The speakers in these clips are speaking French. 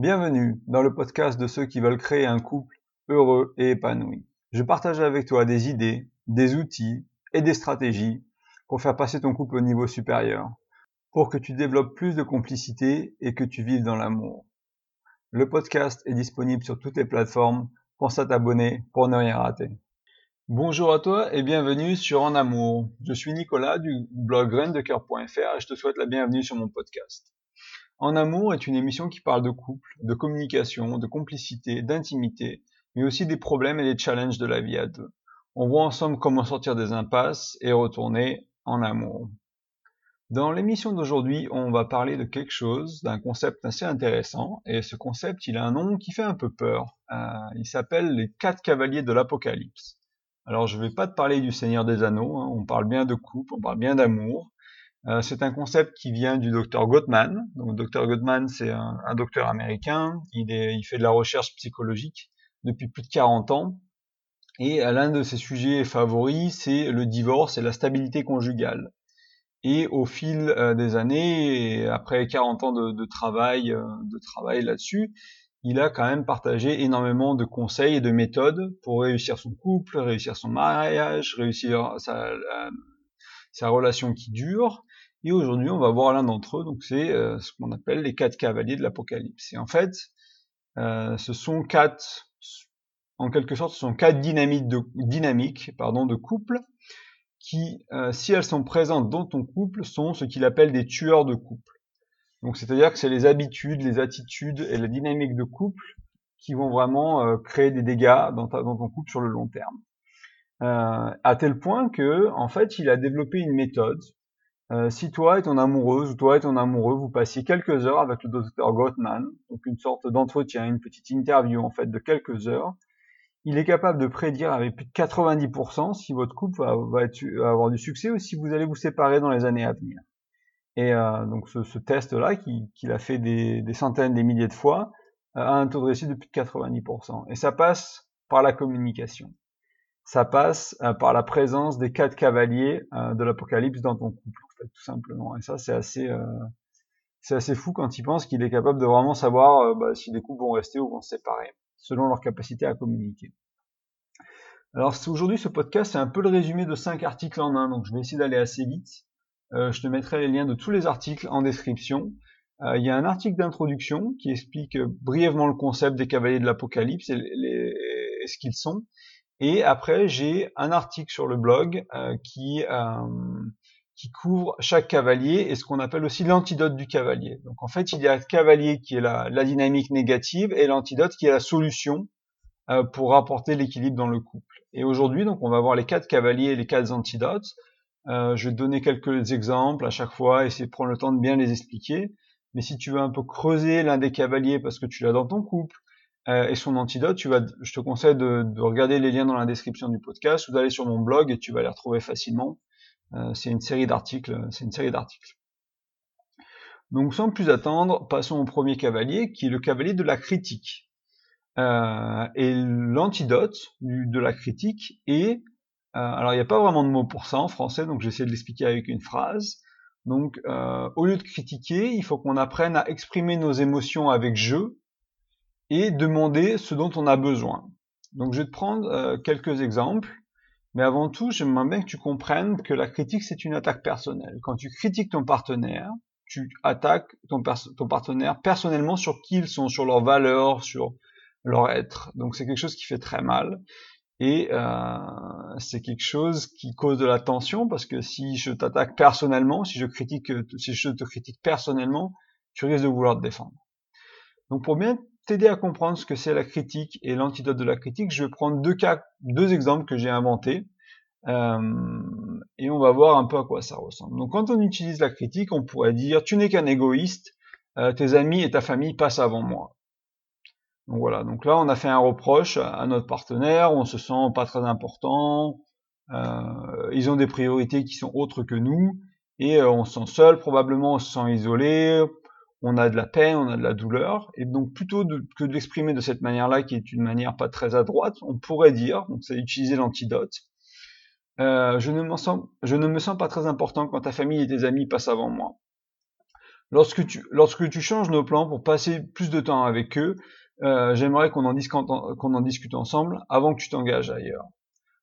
Bienvenue dans le podcast de ceux qui veulent créer un couple heureux et épanoui. Je partage avec toi des idées, des outils et des stratégies pour faire passer ton couple au niveau supérieur, pour que tu développes plus de complicité et que tu vives dans l'amour. Le podcast est disponible sur toutes les plateformes. Pense à t'abonner pour ne rien rater. Bonjour à toi et bienvenue sur En Amour. Je suis Nicolas du blog graindecoeur.fr et je te souhaite la bienvenue sur mon podcast. En Amour est une émission qui parle de couple, de communication, de complicité, d'intimité, mais aussi des problèmes et des challenges de la vie à deux. On voit ensemble comment sortir des impasses et retourner en amour. Dans l'émission d'aujourd'hui, on va parler de quelque chose, d'un concept assez intéressant, et ce concept, il a un nom qui fait un peu peur. Euh, il s'appelle les quatre cavaliers de l'Apocalypse. Alors je ne vais pas te parler du Seigneur des Anneaux, hein. on parle bien de couple, on parle bien d'amour. Euh, c'est un concept qui vient du docteur Gottman. Donc docteur Gottman, c'est un, docteur américain, il, fait de la recherche psychologique depuis plus de 40 ans. Et euh, l'un de ses sujets favoris, c'est le divorce et la stabilité conjugale. Et au fil euh, des années, après 40 ans de, de travail, de travail là-dessus, il a quand même partagé énormément de conseils et de méthodes pour réussir son couple, réussir son mariage, réussir sa, sa relation qui dure. Et aujourd'hui, on va voir l'un d'entre eux. Donc, c'est euh, ce qu'on appelle les quatre cavaliers de l'Apocalypse. Et en fait, euh, ce sont quatre, en quelque sorte, ce sont quatre dynamiques de, dynamiques, pardon, de couple qui, euh, si elles sont présentes dans ton couple, sont ce qu'il appelle des tueurs de couple. Donc c'est-à-dire que c'est les habitudes, les attitudes et la dynamique de couple qui vont vraiment euh, créer des dégâts dans, ta, dans, ton couple sur le long terme. Euh, à tel point que, en fait, il a développé une méthode. Euh, si toi et ton amoureuse ou toi et ton amoureux, vous passiez quelques heures avec le docteur Gottman, donc une sorte d'entretien, une petite interview en fait de quelques heures, il est capable de prédire avec plus de 90% si votre couple va, avoir du succès ou si vous allez vous séparer dans les années à venir. Et euh, donc ce, ce test-là, qu'il a fait des, des, centaines, des milliers de fois, euh, a un taux de réussite de plus de 90%. Et ça passe par la communication. Ça passe euh, par la présence des quatre cavaliers euh, de l'Apocalypse dans ton couple, tout simplement. Et ça, c'est assez, euh, assez fou quand il pense qu'il est capable de vraiment savoir bah, si des couples vont rester ou vont se séparer, selon leur capacité à communiquer. Alors aujourd'hui, ce podcast, c'est un peu le résumé de cinq articles en un, donc je vais essayer d'aller assez vite. Je te mettrai les liens de tous les articles en description. Il y a un article d'introduction qui explique brièvement le concept des cavaliers de l'Apocalypse et, ce qu'ils sont. Et après, j'ai un article sur le blog qui, qui couvre chaque cavalier et ce qu'on appelle aussi l'antidote du cavalier. Donc en fait, il y a le cavalier qui est la, la dynamique négative et l'antidote qui est la solution pour apporter l'équilibre dans le couple. Et aujourd'hui, donc, on va voir les quatre cavaliers et les quatre antidotes. Euh, je vais te donner quelques exemples à chaque fois, essayer de prendre le temps de bien les expliquer. Mais si tu veux un peu creuser l'un des cavaliers parce que tu l'as dans ton couple euh, et son antidote, je te conseille de, de, regarder les liens dans la description du podcast ou d'aller sur mon blog et tu vas les retrouver facilement. Euh, c'est une série d'articles. C'est une série d'articles. Donc sans plus attendre, passons au premier cavalier qui est le cavalier de la critique. Euh, et l'antidote de la critique est euh, alors, il n'y a pas vraiment de mot pour ça en français, donc j'essaie de l'expliquer avec une phrase. Donc, au lieu de critiquer, il faut qu'on apprenne à exprimer nos émotions avec jeu et demander ce dont on a besoin. Donc, je vais te prendre euh, quelques exemples, mais avant tout, j'aimerais bien que tu comprennes que la critique, c'est une attaque personnelle. Quand tu critiques ton partenaire, tu attaques ton, ton partenaire personnellement sur qui ils sont, sur leurs valeurs, sur leur être. Donc, c'est quelque chose qui fait très mal. Et euh, c'est quelque chose qui cause de la tension parce que si je t'attaque personnellement, si je critique, si je te critique personnellement, tu risques de vouloir te défendre. Donc pour bien t'aider à comprendre ce que c'est la critique et l'antidote de la critique, je vais prendre deux cas, deux exemples que j'ai inventés euh, et on va voir un peu à quoi ça ressemble. Donc quand on utilise la critique, on pourrait dire tu n'es qu'un égoïste, euh, tes amis et ta famille passent avant moi. Donc voilà, donc là on a fait un reproche à notre partenaire, on se sent pas très important, euh, ils ont des priorités qui sont autres que nous, et on se sent seul, probablement on se sent isolé, on a de la peine, on a de la douleur, et donc plutôt que de l'exprimer de cette manière-là, qui est une manière pas très à droite, on pourrait dire, donc c'est utiliser l'antidote, euh, je, ne me sens pas très important quand ta famille et tes amis passent avant moi. lorsque tu, changes nos plans pour passer plus de temps avec eux, euh, j'aimerais qu'on en, discute ensemble avant que tu t'engages ailleurs.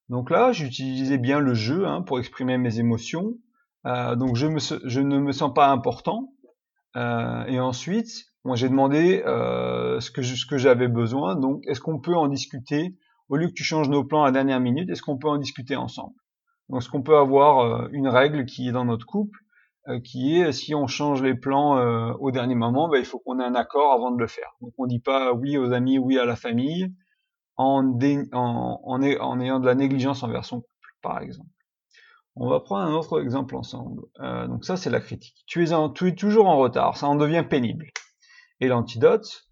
Donc là, j'utilisais bien le jeu hein, pour exprimer mes émotions. Euh, donc je ne me sens pas important. Euh, et ensuite, moi j'ai demandé euh, ce que, j'avais besoin. Donc est-ce qu'on peut en discuter? Au lieu que tu changes nos plans à la dernière minute Est-ce qu'on peut en discuter ensemble? Donc est-ce qu'on peut avoir euh, une règle qui est dans notre couple qui est si on change les plans au dernier moment, ben, il faut qu'on ait un accord avant de le faire. Donc on dit pas oui aux amis, oui à la famille, en ayant de la négligence envers son couple, par exemple. On va prendre un autre exemple ensemble. Euh, donc ça, c'est la critique. Tu es, toujours en retard, ça en devient pénible. Et l'antidote,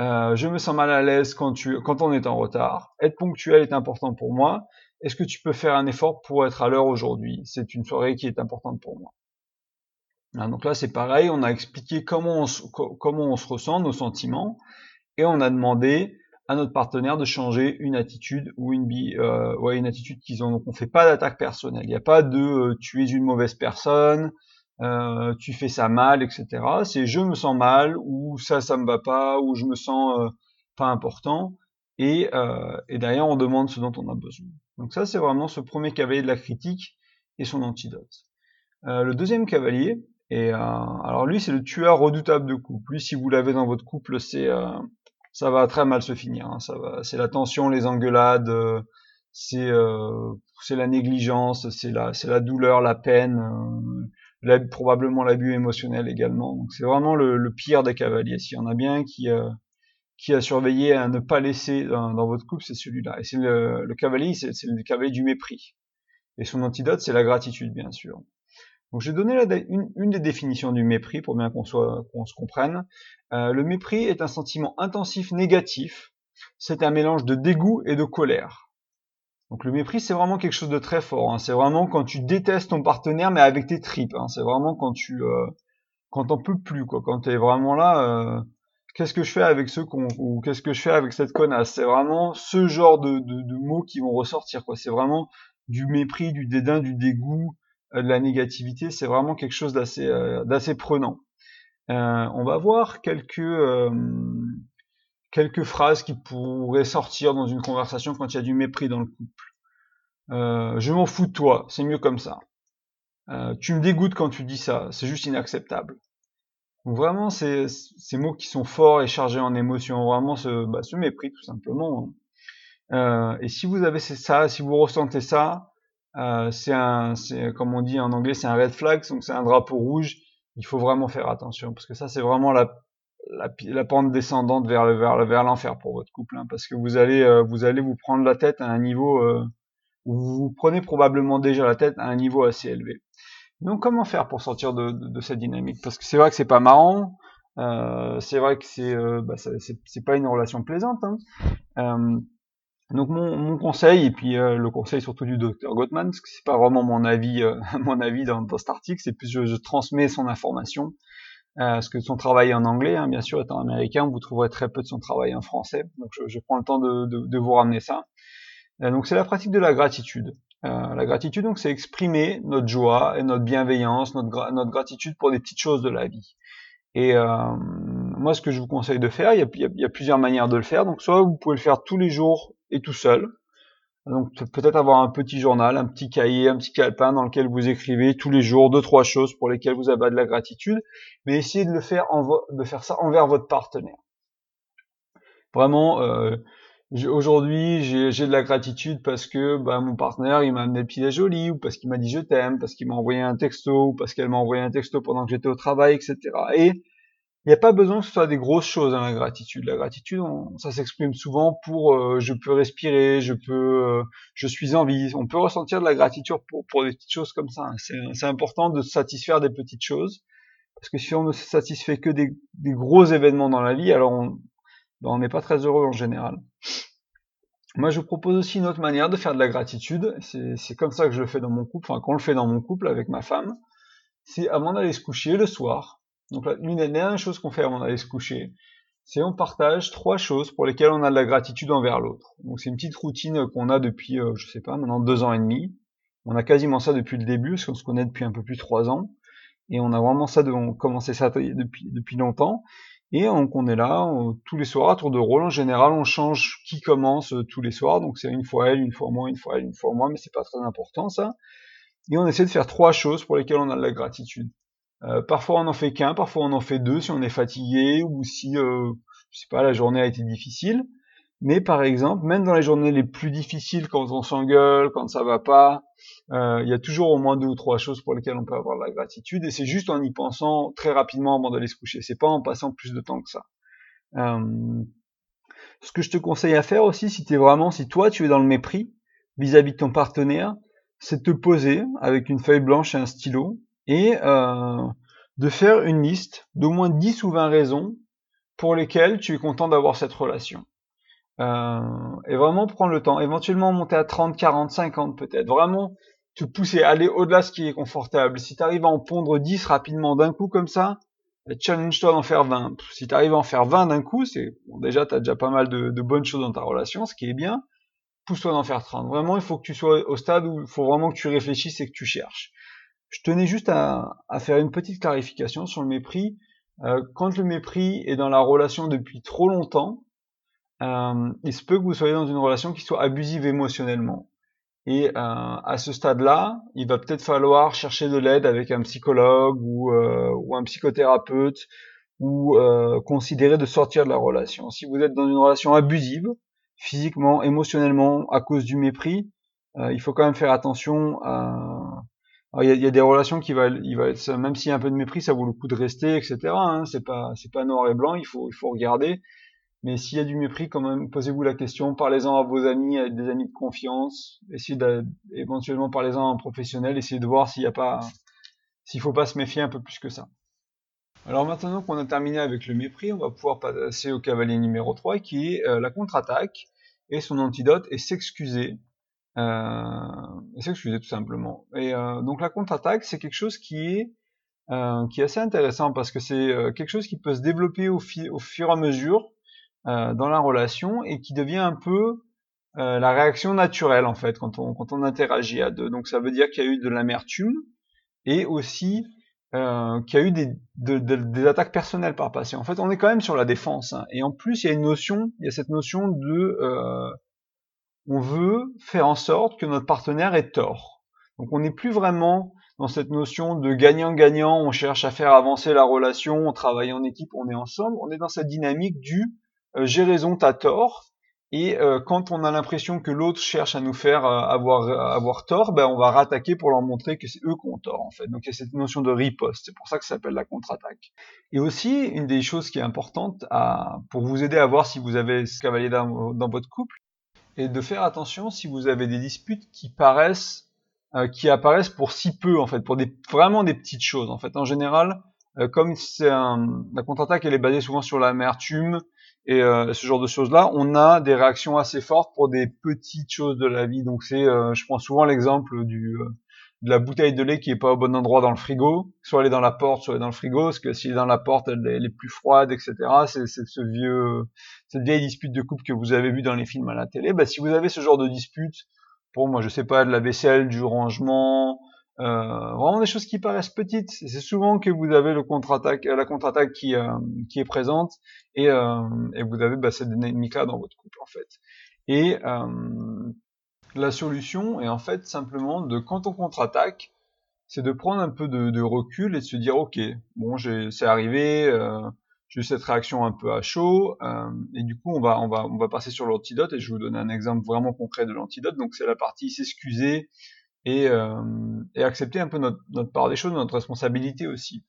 euh, je me sens mal à l'aise quand, on est en retard. Être ponctuel est important pour moi. Est-ce que tu peux faire un effort pour être à l'heure aujourd'hui? C'est une soirée qui est importante pour moi. Hein, donc là, c'est pareil, on a expliqué comment on se ressent, nos sentiments, et on a demandé à notre partenaire de changer une attitude ou une, euh, ouais, une attitude qu'ils ont. Donc on fait pas d'attaque personnelle. Il n'y a pas de euh, tu es une mauvaise personne, euh, tu fais ça mal, etc. C'est je me sens mal ou ça ça me va pas ou je me sens euh, pas important et, euh, et derrière on demande ce dont on a besoin. Donc ça c'est vraiment ce premier cavalier de la critique et son antidote. le deuxième cavalier, et euh, alors lui, c'est le tueur redoutable de couple. Lui, si vous l'avez dans votre couple, c'est euh, ça va très mal se finir. Hein. Ça va, c'est la tension, les engueulades, euh, c'est c'est la négligence, c'est la c'est la douleur, la peine, probablement l'abus émotionnel également. Donc c'est vraiment le, pire des cavaliers. S'il y en a bien qui qui a surveillé à ne pas laisser dans, votre couple, c'est celui-là. Et c'est le, le cavalier, c'est le cavalier du mépris. Et son antidote, c'est la gratitude, bien sûr. Donc j'ai donné une, des définitions du mépris pour bien qu'on qu'on se comprenne. Euh, le mépris est un sentiment intensif négatif. C'est un mélange de dégoût et de colère. Donc le mépris c'est vraiment quelque chose de très fort. Hein. C'est vraiment quand tu détestes ton partenaire mais avec tes tripes. Hein. C'est vraiment quand tu euh, quand t'en peux plus quoi. Quand t'es vraiment là. Euh, qu'est-ce que je fais avec ce con ou qu'est-ce que je fais avec cette connasse? C'est vraiment ce genre de, de, de mots qui vont ressortir quoi. C'est vraiment du mépris, du dédain, du dégoût, de la négativité, c'est vraiment quelque chose d'assez euh, d'assez prenant. Euh, on va voir quelques quelques phrases qui pourraient sortir dans une conversation quand il y a du mépris dans le couple. je m'en fous de toi, c'est mieux comme ça. tu me dégoûtes quand tu dis ça, c'est juste inacceptable. Vraiment, c'est ces mots qui sont forts et chargés en émotions, vraiment ce, bah, ce mépris tout simplement. Hein. et si vous avez ça, si vous ressentez ça, euh, c'est un, c'est comme on dit en anglais, c'est un red flag, donc c'est un drapeau rouge. Il faut vraiment faire attention parce que ça, c'est vraiment la, la, pente descendante vers le vers, vers l'enfer pour votre couple, hein, parce que vous allez euh, vous allez vous prendre la tête à un niveau euh, où vous vous prenez probablement déjà la tête à un niveau assez élevé. Donc comment faire pour sortir de, de, de cette dynamique? Parce que c'est vrai que c'est pas marrant, euh, c'est vrai que c'est euh, bah, c'est pas une relation plaisante. Hein. Euh, donc mon, mon, conseil, et puis euh, le conseil surtout du docteur Gottman, parce que c'est pas vraiment mon avis, euh, mon avis dans, dans cet article, c'est plus je, je, transmets son information, euh, parce que son travail en anglais, hein, bien sûr, étant américain, vous trouverez très peu de son travail en français, donc je, je prends le temps de, de, de vous ramener ça. Euh, donc c'est la pratique de la gratitude. la gratitude, donc, c'est exprimer notre joie et notre bienveillance, notre, notre gratitude pour des petites choses de la vie. Et moi, ce que je vous conseille de faire, il y, a, il y a plusieurs manières de le faire. Donc, soit vous pouvez le faire tous les jours et tout seul. Donc peut-être avoir un petit journal, un petit cahier, un petit calepin dans lequel vous écrivez tous les jours deux trois choses pour lesquelles vous avez de la gratitude, mais essayez de le faire en de faire ça envers votre partenaire. Vraiment, euh, aujourd'hui j'ai de la gratitude parce que bah, mon partenaire il m'a amené le petit joli ou parce qu'il m'a dit je t'aime, parce qu'il m'a envoyé un texto ou parce qu'elle m'a envoyé un texto pendant que j'étais au travail, etc. Et n'y a pas besoin que ce soit des grosses choses hein, la gratitude. La gratitude, ça s'exprime souvent pour euh, je peux respirer, je peux, euh, je suis en vie. On peut ressentir de la gratitude pour, pour des petites choses comme ça. Hein. C'est important de satisfaire des petites choses parce que si on ne se satisfait que des, des gros événements dans la vie, alors on ben, n'est pas très heureux en général. Moi, je vous propose aussi une autre manière de faire de la gratitude. C'est comme ça que je le fais dans mon couple, enfin qu'on le fait dans mon couple avec ma femme. C'est avant d'aller se coucher le soir, donc l'une des dernières choses qu'on fait avant d'aller se coucher, c'est on partage trois choses pour lesquelles on a de la gratitude envers l'autre. Donc c'est une petite routine qu'on a depuis, euh, je sais pas, maintenant deux ans et demi. On a quasiment ça depuis le début, parce qu'on se connaît depuis un peu plus de trois ans. Et on a vraiment ça, de, on commencé ça depuis, depuis longtemps. Et donc on est là tous les soirs à tour de rôle. En général, on change qui commence euh, tous les soirs. Donc c'est une fois elle, une fois moi, une fois elle, une fois moi, mais c'est pas très important ça. Et on essaie de faire trois choses pour lesquelles on a de la gratitude. Euh, parfois on en fait qu'un, parfois on en fait deux si on est fatigué ou si, euh, je sais pas, la journée a été difficile. Mais par exemple, même dans les journées les plus difficiles, quand on s'engueule, quand ça va pas, euh, il y a toujours au moins deux ou trois choses pour lesquelles on peut avoir de la gratitude. Et c'est juste en y pensant très rapidement avant d'aller se coucher. C'est pas en passant plus de temps que ça. Euh, ce que je te conseille à faire aussi, si es vraiment, si toi tu es dans le mépris vis-à-vis de ton partenaire, c'est de te poser avec une feuille blanche et un stylo et euh, de faire une liste d'au moins 10 ou 20 raisons pour lesquelles tu es content d'avoir cette relation. Euh, et vraiment prendre le temps, éventuellement monter à 30, 40, 50 peut-être, vraiment te pousser, aller au-delà de ce qui est confortable. Si tu arrives à en pondre 10 rapidement d'un coup comme ça, challenge-toi d'en faire 20. Si tu arrives à en faire 20 d'un coup, c'est déjà tu as déjà pas mal de, de, bonnes choses dans ta relation, ce qui est bien. Pousse-toi d'en faire 30. Vraiment, il faut que tu sois au stade où il faut vraiment que tu réfléchisses et que tu cherches. Je tenais juste à, à faire une petite clarification sur le mépris. Euh, quand le mépris est dans la relation depuis trop longtemps, euh, il se peut que vous soyez dans une relation qui soit abusive émotionnellement. Et euh, à ce stade-là, il va peut-être falloir chercher de l'aide avec un psychologue ou, euh, ou un psychothérapeute ou euh, considérer de sortir de la relation. Si vous êtes dans une relation abusive, physiquement, émotionnellement, à cause du mépris, euh, il faut quand même faire attention à... Il y, a, des relations qui va, il va être, même s'il y a un peu de mépris, ça vaut le coup de rester, etc. Hein, c'est pas, noir et blanc. Il faut, regarder. Mais s'il y a du mépris, quand même, posez-vous la question, parlez-en à vos amis, à des amis de confiance, essayez éventuellement parlez-en à un professionnel, essayez de voir s'il n'y faut pas se méfier un peu plus que ça. Alors maintenant qu'on a terminé avec le mépris, on va pouvoir passer au cavalier numéro 3 qui est euh, la contre-attaque et son antidote est s'excuser. Euh, s'excuser tout simplement. Et euh, donc la contre-attaque, c'est quelque chose qui est euh, qui est assez intéressant parce que c'est quelque chose qui peut se développer au, fur et à mesure dans la relation et qui devient un peu euh, la réaction naturelle en fait quand on, quand on interagit à deux. Donc ça veut dire qu'il y a eu de l'amertume et aussi euh, qu'il y a eu des, de, de, des attaques personnelles par patient. En fait, on est quand même sur la défense. Hein. Et en plus, il y a une notion, il y a cette notion de, euh, on veut faire en sorte que notre partenaire ait tort. Donc, on n'est plus vraiment dans cette notion de gagnant-gagnant. On cherche à faire avancer la relation, on travaille en équipe, on est ensemble. On est dans cette dynamique du euh, j'ai raison, t'as tort. Et euh, quand on a l'impression que l'autre cherche à nous faire euh, avoir avoir tort, ben on va rattaquer pour leur montrer que c'est eux qui ont tort en fait. Donc il y a cette notion de riposte. C'est pour ça que ça s'appelle la contre-attaque. Et aussi une des choses qui est importante à, pour vous aider à voir si vous avez ce cavalier dans, dans votre couple, est de faire attention si vous avez des disputes qui paraissent qui apparaissent pour si peu en fait, pour des vraiment des petites choses en fait. En général, comme c'est la contre-attaque, elle est basée souvent sur l'amertume et euh, ce genre de choses-là, on a des réactions assez fortes pour des petites choses de la vie. Donc c'est, euh, je prends souvent l'exemple du euh, de la bouteille de lait qui est pas au bon endroit dans le frigo, soit elle est dans la porte, soit elle est dans le frigo, parce que s'il est dans la porte, elle, est plus froide, etc. C'est ce vieux, cette vieille dispute de couple que vous avez vu dans les films à la télé. Bah, si vous avez ce genre de dispute, pour moi, je sais pas, de la vaisselle, du rangement, euh, vraiment des choses qui paraissent petites. C'est souvent que vous avez le contre-attaque, la contre-attaque qui, euh, qui est présente et, euh, et vous avez bah, cette dynamique-là dans votre couple en fait. Et euh, la solution est en fait simplement de quand on contre-attaque, c'est de prendre un peu de, recul et de se dire ok, bon, c'est arrivé, euh, j'ai eu cette réaction un peu à chaud euh, et du coup on va passer sur l'antidote et je vais vous donner un exemple vraiment concret de l'antidote. Donc c'est la partie s'excuser et, euh, accepter un peu notre, part des choses, notre responsabilité aussi.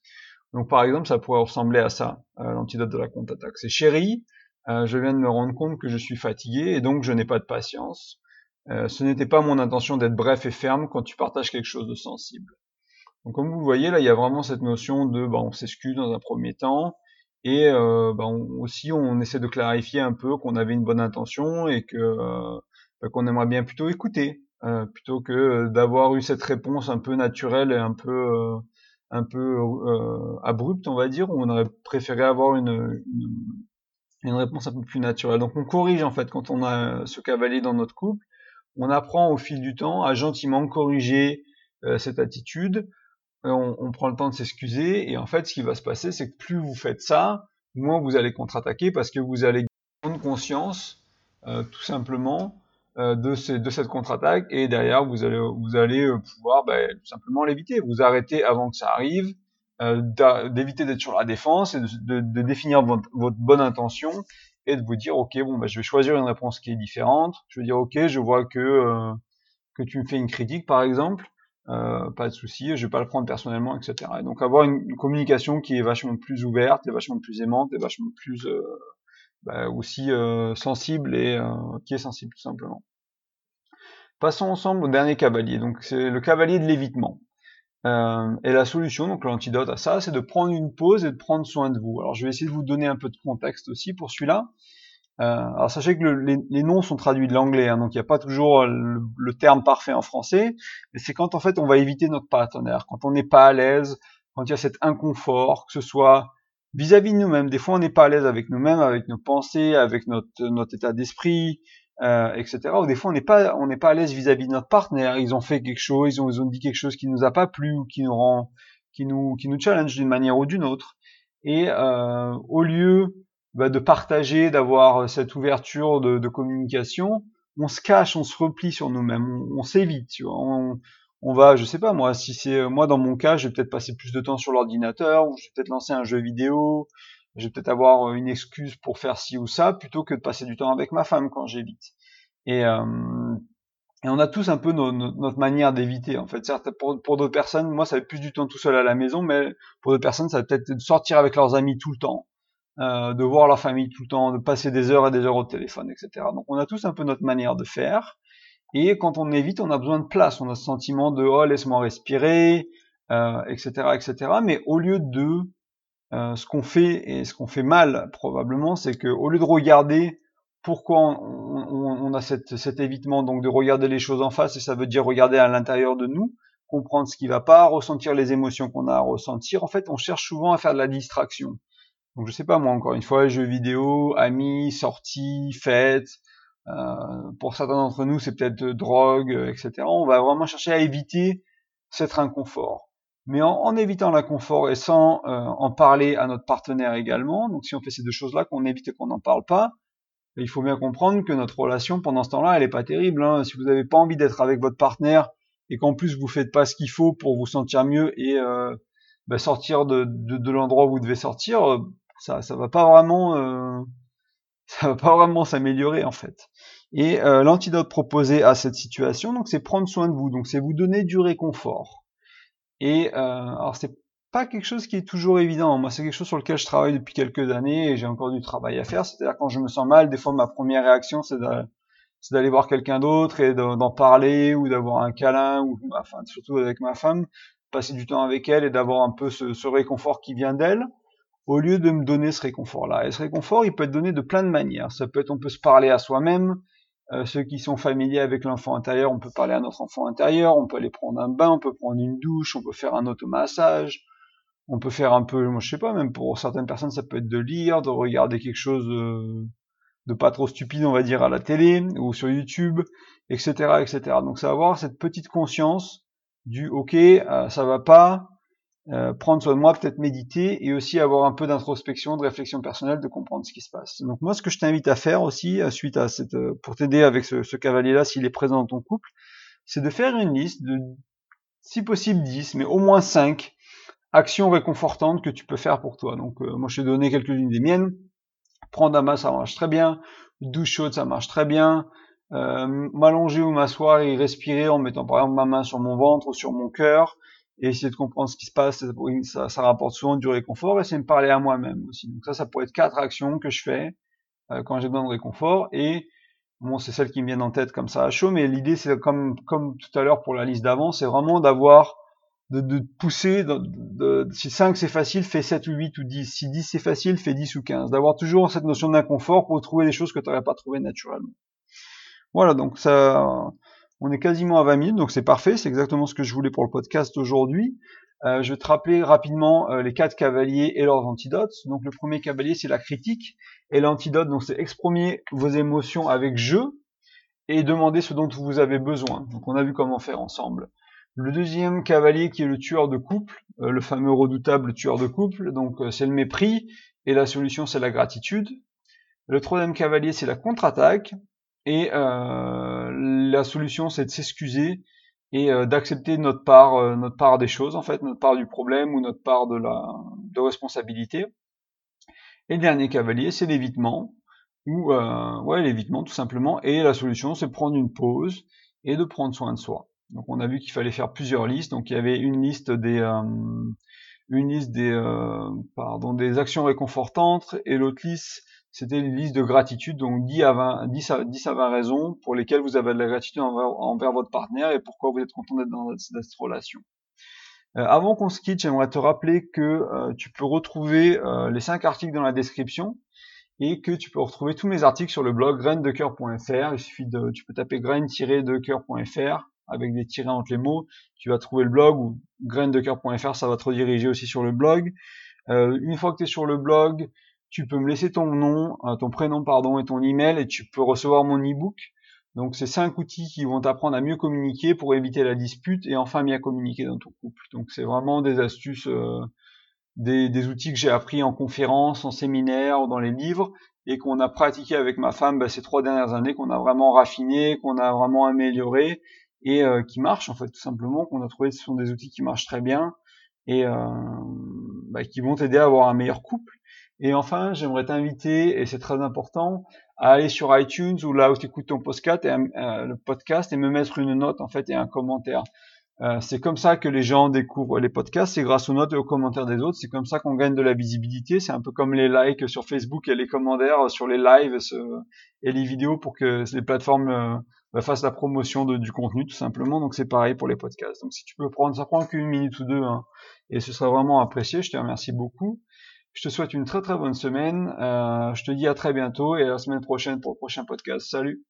Donc par exemple, ça pourrait ressembler à ça, l'antidote de la contre-attaque. C'est chérie, je viens de me rendre compte que je suis fatigué et donc je n'ai pas de patience. Euh, ce n'était pas mon intention d'être bref et ferme quand tu partages quelque chose de sensible. Donc comme vous voyez là, il y a vraiment cette notion de, bah, on s'excuse dans un premier temps et euh, bah, on, aussi on essaie de clarifier un peu qu'on avait une bonne intention et que euh, bah, qu'on aimerait bien plutôt écouter euh, plutôt que d'avoir eu cette réponse un peu naturelle et un peu euh, un peu abrupte, on va dire, où on aurait préféré avoir une, une, réponse un peu plus naturelle. Donc on corrige en fait quand on a ce cavalier dans notre couple, on apprend au fil du temps à gentiment corriger cette attitude on, on prend le temps de s'excuser, et en fait, ce qui va se passer, c'est que plus vous faites ça, moins vous allez contre-attaquer parce que vous allez prendre conscience, euh, tout simplement, euh, de, cette contre-attaque, et derrière, vous allez, euh, pouvoir bah, tout simplement l'éviter. Vous arrêtez avant que ça arrive, euh, d'éviter d'être sur la défense et de, définir votre, bonne intention et de vous dire ok bon bah je vais choisir une réponse qui est différente. Je vais dire ok je vois que euh, que tu me fais une critique par exemple. Euh, pas de souci je vais pas le prendre personnellement etc et donc avoir une, communication qui est vachement plus ouverte et vachement plus aimante et vachement plus euh, bah, aussi euh, sensible et euh, qui est sensible tout simplement. Passons ensemble au dernier cavalier. Donc c'est le cavalier de l'évitement euh, et la solution, donc l'antidote à ça, c'est de prendre une pause et de prendre soin de vous. Alors je vais essayer de vous donner un peu de contexte aussi pour celui-là. Euh, alors sachez que le, les, noms sont traduits de l'anglais, hein, donc il n'y a pas toujours le, terme parfait en français, mais c'est quand en fait on va éviter notre partenaire, quand on n'est pas à l'aise, quand il y a cet inconfort, que ce soit vis-à-vis -vis de nous-mêmes. Des fois on n'est pas à l'aise avec nous-mêmes, avec nos pensées, avec notre état d'esprit, euh, etc. Ou des fois on n'est pas on n'est pas à l'aise vis-à-vis de notre partenaire. Ils ont fait quelque chose, ils ont, ils ont dit quelque chose qui nous a pas plu ou qui nous rend, qui nous qui nous challenge d'une manière ou d'une autre. Et euh, au lieu bah, de partager, d'avoir cette ouverture de, de, communication, on se cache, on se replie sur nous-mêmes, on, s'évite. On, on va, je sais pas moi, si c'est moi dans mon cas, je vais peut-être passer plus de temps sur l'ordinateur, ou je vais peut-être lancer un jeu vidéo, je vais peut-être avoir une excuse pour faire ci ou ça plutôt que de passer du temps avec ma femme quand j'évite. Et, euh, on a tous un peu notre manière d'éviter. En fait, certes, pour, pour d'autres personnes, moi, ça va être plus du temps tout seul à la maison, mais pour d'autres personnes, ça va peut-être de sortir avec leurs amis tout le temps, euh, de voir leur famille tout le temps, de passer des heures et des heures au téléphone, etc. Donc, on a tous un peu notre manière de faire. Et quand on évite, on a besoin de place. On a ce sentiment de oh laisse-moi respirer, euh, etc., etc. Mais au lieu de euh, ce qu'on fait et ce qu'on fait mal probablement, c'est que au lieu de regarder pourquoi on, a cette, cet évitement, donc de regarder les choses en face, et ça veut dire regarder à l'intérieur de nous, comprendre ce qui va pas, ressentir les émotions qu'on a à ressentir. En fait, on cherche souvent à faire de la distraction. Donc je sais pas moi encore une fois, jeux vidéo, amis, sorties, fêtes. Euh, pour certains d'entre nous, c'est peut-être drogue, etc. On va vraiment chercher à éviter cet inconfort mais en, en, évitant l'inconfort et sans euh, en parler à notre partenaire également. Donc si on fait ces deux choses-là, qu'on évite et qu'on n'en parle pas, il faut bien comprendre que notre relation pendant ce temps-là, elle n'est pas terrible. Hein. Si vous n'avez pas envie d'être avec votre partenaire et qu'en plus vous faites pas ce qu'il faut pour vous sentir mieux et euh, bah, sortir de, de, de l'endroit où vous devez sortir, euh, ça ça va pas vraiment euh, ça va pas vraiment s'améliorer en fait. Et euh, l'antidote proposé à cette situation, donc c'est prendre soin de vous, donc c'est vous donner du réconfort. Et euh, alors c'est pas quelque chose qui est toujours évident. Moi, c'est quelque chose sur lequel je travaille depuis quelques années et j'ai encore du travail à faire. C'est-à-dire quand je me sens mal, des fois ma première réaction c'est d'aller voir quelqu'un d'autre et d'en parler ou d'avoir un câlin ou enfin surtout avec ma femme, passer du temps avec elle et d'avoir un peu ce, ce réconfort qui vient d'elle au lieu de me donner ce réconfort-là. Et ce réconfort, il peut être donné de plein de manières. Ça peut être, on peut se parler à soi-même, euh, ceux qui sont familiers avec l'enfant intérieur, on peut parler à notre enfant intérieur, on peut aller prendre un bain, on peut prendre une douche, on peut faire un automassage, on peut faire un peu, moi je sais pas, même pour certaines personnes ça peut être de lire, de regarder quelque chose de, pas trop stupide on va dire à la télé ou sur YouTube, etc., etc. Donc va avoir cette petite conscience du ok, euh, ça va pas, euh, prendre soin de moi, peut-être méditer et aussi avoir un peu d'introspection, de réflexion personnelle, de comprendre ce qui se passe. Donc moi, ce que je t'invite à faire aussi, euh, suite à cette, euh, pour t'aider avec ce, cavalier-là, s'il est présent dans ton couple, c'est de faire une liste de, si possible 10, mais au moins 5 actions réconfortantes que tu peux faire pour toi. Donc moi, je t'ai donné quelques-unes des miennes. Prendre un ça marche très bien. Douche chaude, ça marche très bien. Euh, m'allonger ou m'asseoir et respirer en mettant par exemple ma main sur mon ventre ou sur mon cœur et essayer de comprendre ce qui se passe, ça, ça rapporte souvent du réconfort, et c'est me parler à moi-même aussi. Donc ça, ça pourrait être quatre actions que je fais euh, quand j'ai besoin de réconfort, et bon, c'est celles qui me viennent en tête comme ça à chaud, mais l'idée, c'est comme, comme tout à l'heure pour la liste d'avant, c'est vraiment d'avoir, de, de pousser, de, de, si 5 c'est facile, fais 7 ou 8 ou 10, si 10 c'est facile, fais 10 ou 15, d'avoir toujours cette notion d'inconfort pour trouver des choses que tu n'aurais pas trouvées naturellement. Voilà, donc ça, on est quasiment à 20 minutes, donc c'est parfait, c'est exactement ce que je voulais pour le podcast aujourd'hui. Euh, je vais te rappeler rapidement euh, les quatre cavaliers et leurs antidotes. Donc le premier cavalier, c'est la critique, et l'antidote, donc c'est exprimer vos émotions avec jeu et demander ce dont vous avez besoin. Donc on a vu comment faire ensemble. Le deuxième cavalier qui est le tueur de couple, euh, le fameux redoutable tueur de couple, donc c'est le mépris, et la solution c'est la gratitude. Le troisième cavalier c'est la contre-attaque, et euh, la solution c'est de s'excuser et d'accepter notre part, notre part des choses en fait, notre part du problème ou notre part de la de responsabilité. Et le dernier cavalier c'est l'évitement, ou ouais l'évitement tout simplement, et la solution c'est prendre une pause et de prendre soin de soi. Donc on a vu qu'il fallait faire plusieurs listes. Donc il y avait une liste des euh, une liste des euh, pardon des actions réconfortantes et l'autre liste c'était une liste de gratitude. Donc 10 à 20 10 à 10 à 20 raisons pour lesquelles vous avez de la gratitude envers, votre partenaire et pourquoi vous êtes content d'être dans cette, relation. Euh, avant qu'on se quitte, j'aimerais te rappeler que tu peux retrouver les 5 articles dans la description et que tu peux retrouver tous mes articles sur le blog graindecoeur.fr. Il suffit de, tu peux taper grain-de-coeur.fr avec des tirets entre les mots, tu vas trouver le blog ou graindecoeur.fr, ça va te rediriger aussi sur le blog. Euh, une fois que tu es sur le blog, tu peux me laisser ton nom, euh, ton prénom pardon et ton email et tu peux recevoir mon ebook. Donc c'est cinq outils qui vont t'apprendre à mieux communiquer pour éviter la dispute et enfin bien communiquer dans ton couple. Donc c'est vraiment des astuces, euh, des, outils que j'ai appris en conférence, en séminaire, dans les livres et qu'on a pratiqué avec ma femme bah, ces trois dernières années, qu'on a vraiment raffiné, qu'on a vraiment amélioré et euh, qui marchent en fait tout simplement, qu'on a trouvé ce sont des outils qui marchent très bien et bah, qui vont t'aider à avoir un meilleur couple. Et enfin, j'aimerais t'inviter, et c'est très important, à aller sur iTunes ou là où tu écoutes ton podcast et, euh, le podcast et me mettre une note en fait et un commentaire. Euh, c'est comme ça que les gens découvrent les podcasts, c'est grâce aux notes et aux commentaires des autres, c'est comme ça qu'on gagne de la visibilité, c'est un peu comme les likes sur Facebook et les commentaires sur les lives et les vidéos pour que les plateformes euh, bah, fassent la promotion du contenu tout simplement, donc c'est pareil pour les podcasts. Donc si tu peux prendre, ça prend qu'une minute ou deux, hein, et ce sera vraiment apprécié, je te remercie beaucoup. Je te souhaite une très très bonne semaine, euh, je te dis à très bientôt et à la semaine prochaine pour le prochain podcast. Salut